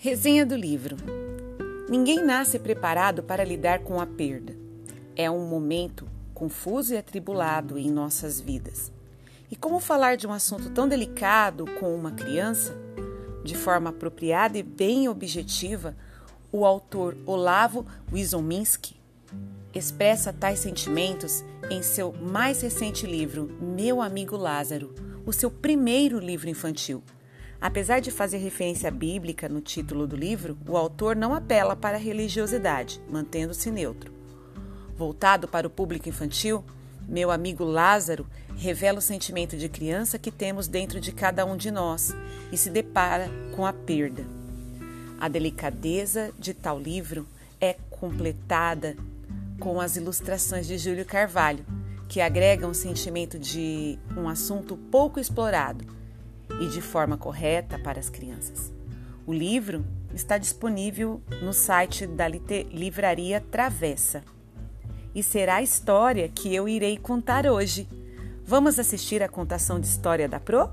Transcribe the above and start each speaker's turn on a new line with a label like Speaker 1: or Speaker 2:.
Speaker 1: Resenha do livro. Ninguém nasce preparado para lidar com a perda. É um momento confuso e atribulado em nossas vidas. E como falar de um assunto tão delicado com uma criança? De forma apropriada e bem objetiva, o autor Olavo Wisominski expressa tais sentimentos em seu mais recente livro, Meu Amigo Lázaro, o seu primeiro livro infantil. Apesar de fazer referência bíblica no título do livro, o autor não apela para a religiosidade, mantendo-se neutro. Voltado para o público infantil, meu amigo Lázaro revela o sentimento de criança que temos dentro de cada um de nós e se depara com a perda. A delicadeza de tal livro é completada com as ilustrações de Júlio Carvalho, que agregam um sentimento de um assunto pouco explorado e de forma correta para as crianças. O livro está disponível no site da Livraria Travessa e será a história que eu irei contar hoje. Vamos assistir a contação de história da Pro?